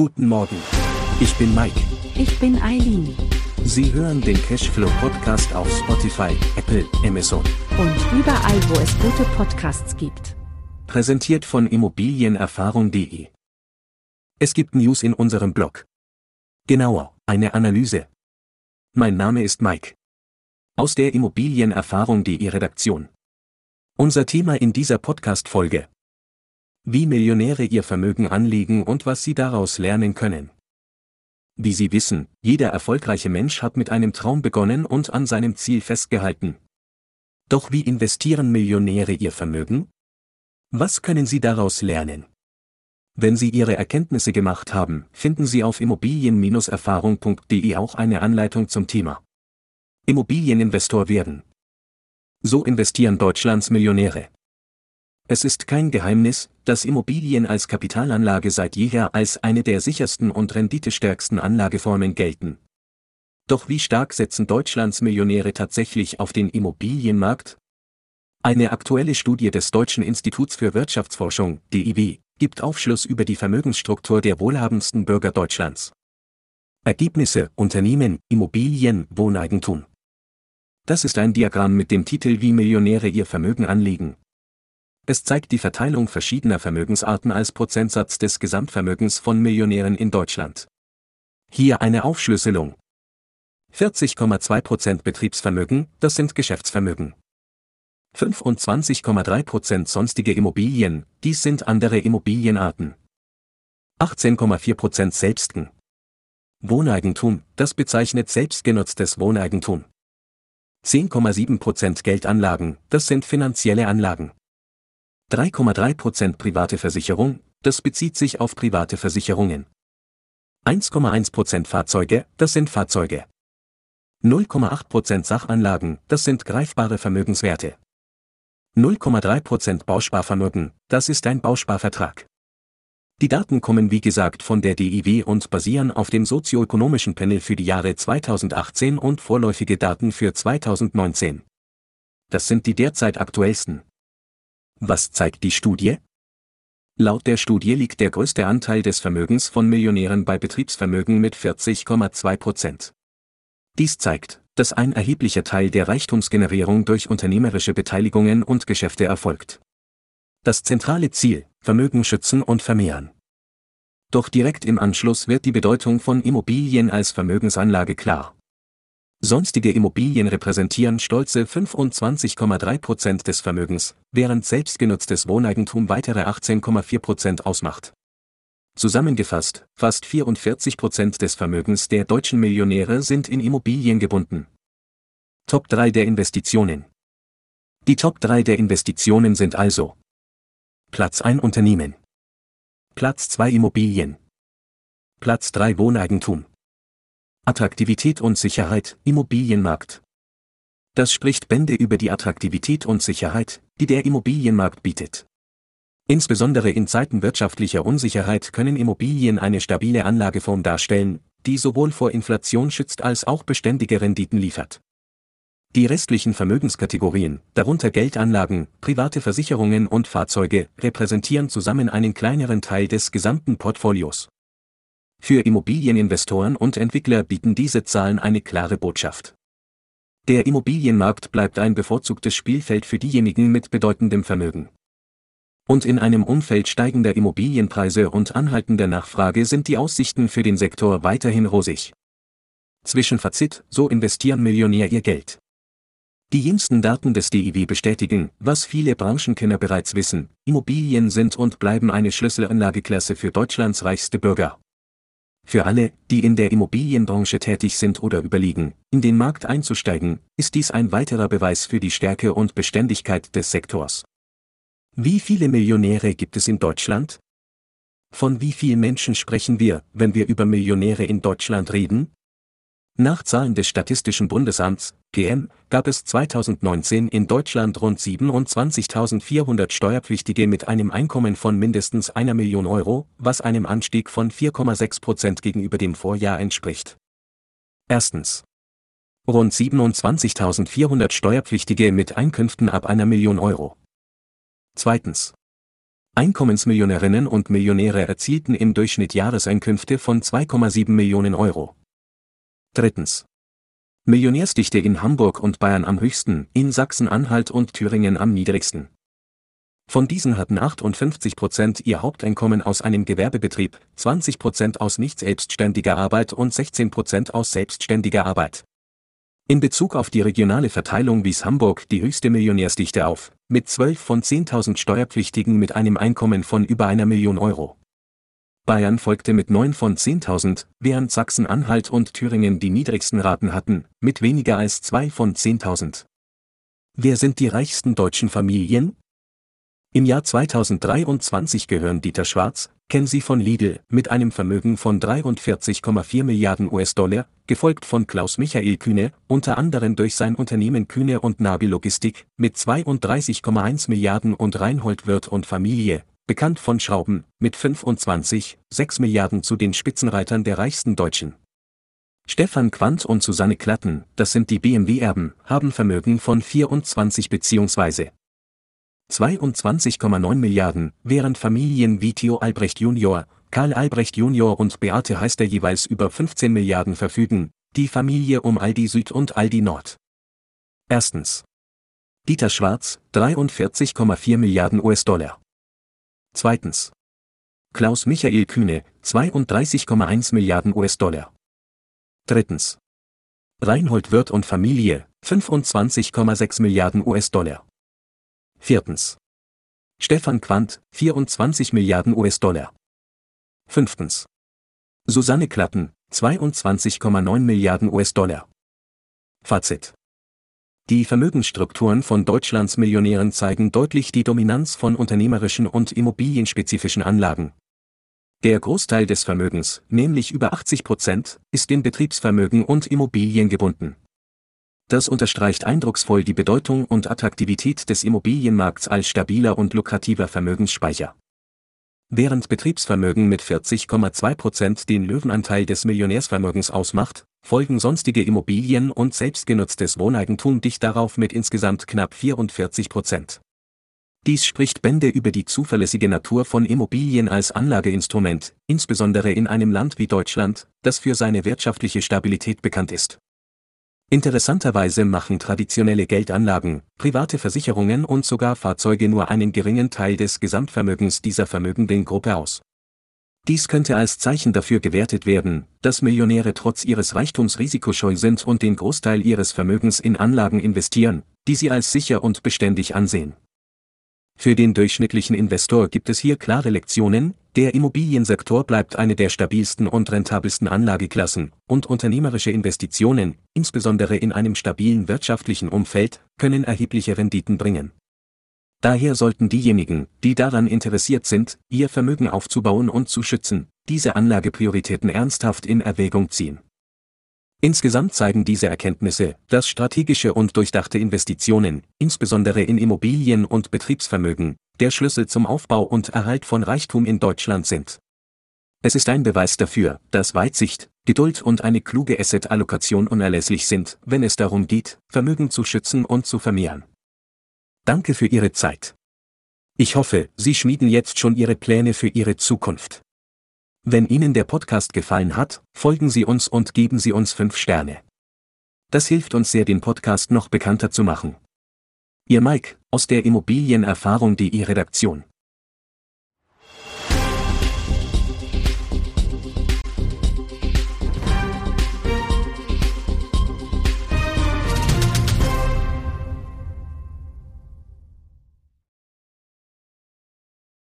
Guten Morgen. Ich bin Mike. Ich bin Eileen. Sie hören den Cashflow Podcast auf Spotify, Apple, Amazon. Und überall, wo es gute Podcasts gibt. Präsentiert von Immobilienerfahrung.de. Es gibt News in unserem Blog. Genauer, eine Analyse. Mein Name ist Mike. Aus der Immobilienerfahrung.de Redaktion. Unser Thema in dieser Podcast-Folge. Wie Millionäre ihr Vermögen anlegen und was sie daraus lernen können. Wie Sie wissen, jeder erfolgreiche Mensch hat mit einem Traum begonnen und an seinem Ziel festgehalten. Doch wie investieren Millionäre ihr Vermögen? Was können Sie daraus lernen? Wenn Sie Ihre Erkenntnisse gemacht haben, finden Sie auf immobilien-erfahrung.de auch eine Anleitung zum Thema. Immobilieninvestor werden. So investieren Deutschlands Millionäre. Es ist kein Geheimnis, dass Immobilien als Kapitalanlage seit jeher als eine der sichersten und renditestärksten Anlageformen gelten. Doch wie stark setzen Deutschlands Millionäre tatsächlich auf den Immobilienmarkt? Eine aktuelle Studie des Deutschen Instituts für Wirtschaftsforschung, DIW, gibt Aufschluss über die Vermögensstruktur der wohlhabendsten Bürger Deutschlands. Ergebnisse Unternehmen, Immobilien, Wohneigentum. Das ist ein Diagramm mit dem Titel Wie Millionäre ihr Vermögen anlegen, es zeigt die Verteilung verschiedener Vermögensarten als Prozentsatz des Gesamtvermögens von Millionären in Deutschland. Hier eine Aufschlüsselung. 40,2% Betriebsvermögen, das sind Geschäftsvermögen. 25,3% sonstige Immobilien, dies sind andere Immobilienarten. 18,4% Selbstgen. Wohneigentum, das bezeichnet selbstgenutztes Wohneigentum. 10,7% Geldanlagen, das sind finanzielle Anlagen. 3,3% private Versicherung, das bezieht sich auf private Versicherungen. 1,1% Fahrzeuge, das sind Fahrzeuge. 0,8% Sachanlagen, das sind greifbare Vermögenswerte. 0,3% Bausparvermögen, das ist ein Bausparvertrag. Die Daten kommen wie gesagt von der DIW und basieren auf dem sozioökonomischen Panel für die Jahre 2018 und vorläufige Daten für 2019. Das sind die derzeit aktuellsten. Was zeigt die Studie? Laut der Studie liegt der größte Anteil des Vermögens von Millionären bei Betriebsvermögen mit 40,2 Prozent. Dies zeigt, dass ein erheblicher Teil der Reichtumsgenerierung durch unternehmerische Beteiligungen und Geschäfte erfolgt. Das zentrale Ziel, Vermögen schützen und vermehren. Doch direkt im Anschluss wird die Bedeutung von Immobilien als Vermögensanlage klar. Sonstige Immobilien repräsentieren stolze 25,3 Prozent des Vermögens, während selbstgenutztes Wohneigentum weitere 18,4 Prozent ausmacht. Zusammengefasst, fast 44 Prozent des Vermögens der deutschen Millionäre sind in Immobilien gebunden. Top 3 der Investitionen. Die Top 3 der Investitionen sind also Platz 1 Unternehmen. Platz 2 Immobilien. Platz 3 Wohneigentum. Attraktivität und Sicherheit, Immobilienmarkt. Das spricht Bände über die Attraktivität und Sicherheit, die der Immobilienmarkt bietet. Insbesondere in Zeiten wirtschaftlicher Unsicherheit können Immobilien eine stabile Anlageform darstellen, die sowohl vor Inflation schützt als auch beständige Renditen liefert. Die restlichen Vermögenskategorien, darunter Geldanlagen, private Versicherungen und Fahrzeuge, repräsentieren zusammen einen kleineren Teil des gesamten Portfolios. Für Immobilieninvestoren und Entwickler bieten diese Zahlen eine klare Botschaft. Der Immobilienmarkt bleibt ein bevorzugtes Spielfeld für diejenigen mit bedeutendem Vermögen. Und in einem Umfeld steigender Immobilienpreise und anhaltender Nachfrage sind die Aussichten für den Sektor weiterhin rosig. Zwischenfazit, so investieren Millionär ihr Geld. Die jüngsten Daten des DIW bestätigen, was viele Branchenkenner bereits wissen, Immobilien sind und bleiben eine Schlüsselanlageklasse für Deutschlands reichste Bürger. Für alle, die in der Immobilienbranche tätig sind oder überlegen, in den Markt einzusteigen, ist dies ein weiterer Beweis für die Stärke und Beständigkeit des Sektors. Wie viele Millionäre gibt es in Deutschland? Von wie vielen Menschen sprechen wir, wenn wir über Millionäre in Deutschland reden? Nach Zahlen des Statistischen Bundesamts, PM, gab es 2019 in Deutschland rund 27.400 Steuerpflichtige mit einem Einkommen von mindestens einer Million Euro, was einem Anstieg von 4,6 Prozent gegenüber dem Vorjahr entspricht. Erstens. Rund 27.400 Steuerpflichtige mit Einkünften ab einer Million Euro. Zweitens. Einkommensmillionärinnen und Millionäre erzielten im Durchschnitt Jahreseinkünfte von 2,7 Millionen Euro. Drittens. Millionärsdichte in Hamburg und Bayern am höchsten, in Sachsen-Anhalt und Thüringen am niedrigsten. Von diesen hatten 58 Prozent ihr Haupteinkommen aus einem Gewerbebetrieb, 20 Prozent aus nicht selbstständiger Arbeit und 16 Prozent aus selbstständiger Arbeit. In Bezug auf die regionale Verteilung wies Hamburg die höchste Millionärsdichte auf, mit 12 von 10.000 Steuerpflichtigen mit einem Einkommen von über einer Million Euro. Bayern folgte mit 9 von 10.000, während Sachsen-Anhalt und Thüringen die niedrigsten Raten hatten, mit weniger als 2 von 10.000. Wer sind die reichsten deutschen Familien? Im Jahr 2023 gehören Dieter Schwarz, Kenzie von Lidl, mit einem Vermögen von 43,4 Milliarden US-Dollar, gefolgt von Klaus Michael Kühne, unter anderem durch sein Unternehmen Kühne und Nabi Logistik, mit 32,1 Milliarden und Reinhold Wirth und Familie, bekannt von Schrauben, mit 25,6 Milliarden zu den Spitzenreitern der reichsten Deutschen. Stefan Quandt und Susanne Klatten, das sind die BMW-Erben, haben Vermögen von 24 bzw. 22,9 Milliarden, während Familien wie Theo Albrecht Jr., Karl Albrecht Jr. und Beate Heister jeweils über 15 Milliarden verfügen, die Familie um Aldi Süd und Aldi Nord. Erstens. Dieter Schwarz, 43,4 Milliarden US-Dollar. Zweitens. Klaus Michael Kühne, 32,1 Milliarden US-Dollar. Drittens. Reinhold Wirth und Familie, 25,6 Milliarden US-Dollar. Viertens. Stefan Quandt, 24 Milliarden US-Dollar. Fünftens. Susanne Klatten, 22,9 Milliarden US-Dollar. Fazit. Die Vermögensstrukturen von Deutschlands Millionären zeigen deutlich die Dominanz von unternehmerischen und immobilienspezifischen Anlagen. Der Großteil des Vermögens, nämlich über 80 Prozent, ist in Betriebsvermögen und Immobilien gebunden. Das unterstreicht eindrucksvoll die Bedeutung und Attraktivität des Immobilienmarkts als stabiler und lukrativer Vermögensspeicher. Während Betriebsvermögen mit 40,2 Prozent den Löwenanteil des Millionärsvermögens ausmacht, folgen sonstige Immobilien und selbstgenutztes Wohneigentum dicht darauf mit insgesamt knapp 44 Prozent. Dies spricht Bände über die zuverlässige Natur von Immobilien als Anlageinstrument, insbesondere in einem Land wie Deutschland, das für seine wirtschaftliche Stabilität bekannt ist. Interessanterweise machen traditionelle Geldanlagen, private Versicherungen und sogar Fahrzeuge nur einen geringen Teil des Gesamtvermögens dieser vermögenden Gruppe aus. Dies könnte als Zeichen dafür gewertet werden, dass Millionäre trotz ihres Reichtums risikoscheu sind und den Großteil ihres Vermögens in Anlagen investieren, die sie als sicher und beständig ansehen. Für den durchschnittlichen Investor gibt es hier klare Lektionen, der Immobiliensektor bleibt eine der stabilsten und rentabelsten Anlageklassen, und unternehmerische Investitionen, insbesondere in einem stabilen wirtschaftlichen Umfeld, können erhebliche Renditen bringen. Daher sollten diejenigen, die daran interessiert sind, ihr Vermögen aufzubauen und zu schützen, diese Anlageprioritäten ernsthaft in Erwägung ziehen. Insgesamt zeigen diese Erkenntnisse, dass strategische und durchdachte Investitionen, insbesondere in Immobilien und Betriebsvermögen, der Schlüssel zum Aufbau und Erhalt von Reichtum in Deutschland sind. Es ist ein Beweis dafür, dass Weitsicht, Geduld und eine kluge Asset-Allokation unerlässlich sind, wenn es darum geht, Vermögen zu schützen und zu vermehren. Danke für Ihre Zeit. Ich hoffe, Sie schmieden jetzt schon Ihre Pläne für Ihre Zukunft. Wenn Ihnen der Podcast gefallen hat, folgen Sie uns und geben Sie uns 5 Sterne. Das hilft uns sehr, den Podcast noch bekannter zu machen. Ihr Mike, aus der Immobilienerfahrung.de Redaktion.